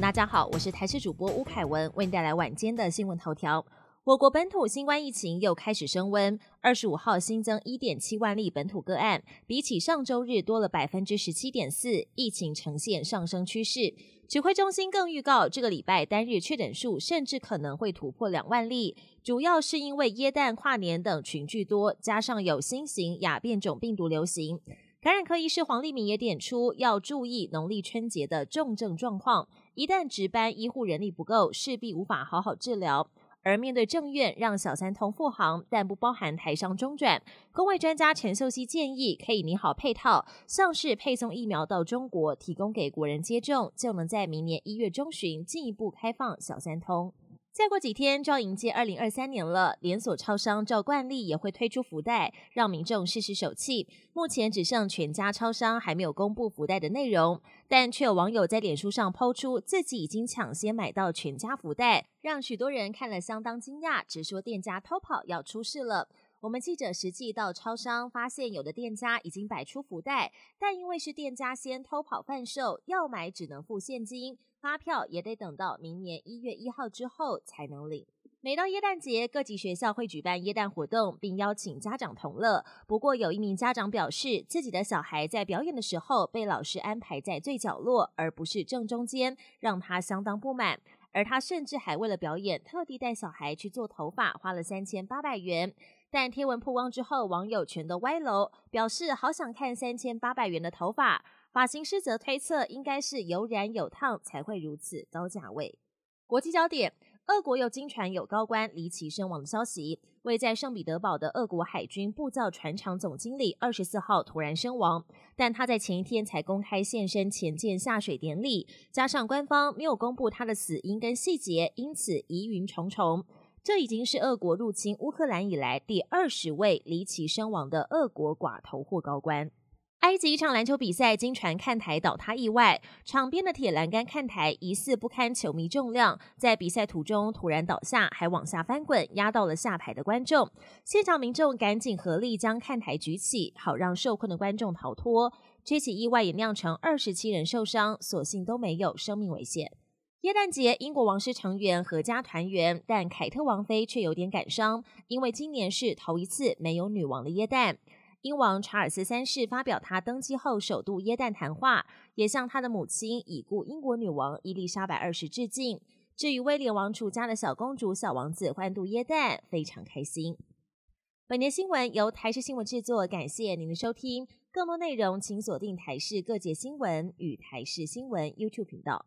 大家好，我是台视主播吴凯文，为您带来晚间的新闻头条。我国本土新冠疫情又开始升温，二十五号新增一点七万例本土个案，比起上周日多了百分之十七点四，疫情呈现上升趋势。指挥中心更预告，这个礼拜单日确诊数甚至可能会突破两万例，主要是因为耶诞、跨年等群聚多，加上有新型亚变种病毒流行。感染科医师黄立明也点出，要注意农历春节的重症状况，一旦值班医护人力不够，势必无法好好治疗。而面对政院让小三通复航，但不包含台商中转，工卫专家陈秀熙建议可以拟好配套，像是配送疫苗到中国，提供给国人接种，就能在明年一月中旬进一步开放小三通。再过几天就要迎接二零二三年了，连锁超商照惯例也会推出福袋，让民众试试手气。目前只剩全家超商还没有公布福袋的内容，但却有网友在脸书上抛出自己已经抢先买到全家福袋，让许多人看了相当惊讶，直说店家偷跑要出事了。我们记者实际到超商，发现有的店家已经摆出福袋，但因为是店家先偷跑贩售，要买只能付现金，发票也得等到明年一月一号之后才能领。每到耶诞节，各级学校会举办耶诞活动，并邀请家长同乐。不过，有一名家长表示，自己的小孩在表演的时候被老师安排在最角落，而不是正中间，让他相当不满。而他甚至还为了表演，特地带小孩去做头发，花了三千八百元。但贴文曝光之后，网友全都歪楼，表示好想看三千八百元的头发。发型师则推测，应该是有染有烫才会如此高价位。国际焦点：俄国有经传有高官离奇身亡的消息。位在圣彼得堡的俄国海军步造船厂总经理二十四号突然身亡，但他在前一天才公开现身前舰下水典礼，加上官方没有公布他的死因跟细节，因此疑云重重。这已经是俄国入侵乌克兰以来第二十位离奇身亡的俄国寡头或高官。埃及一场篮球比赛，经传看台倒塌意外，场边的铁栏杆看台疑似不堪球迷重量，在比赛途中突然倒下，还往下翻滚，压到了下排的观众。现场民众赶紧合力将看台举起，好让受困的观众逃脱。这起意外也酿成二十七人受伤，所幸都没有生命危险。耶诞节，英国王室成员阖家团圆，但凯特王妃却有点感伤，因为今年是头一次没有女王的耶诞。英王查尔斯三世发表他登基后首度耶诞谈话，也向他的母亲已故英国女王伊丽莎白二世致敬。至于威廉王储家的小公主、小王子欢度耶诞，非常开心。本年新闻由台视新闻制作，感谢您的收听。更多内容请锁定台视各界新闻与台视新闻 YouTube 频道。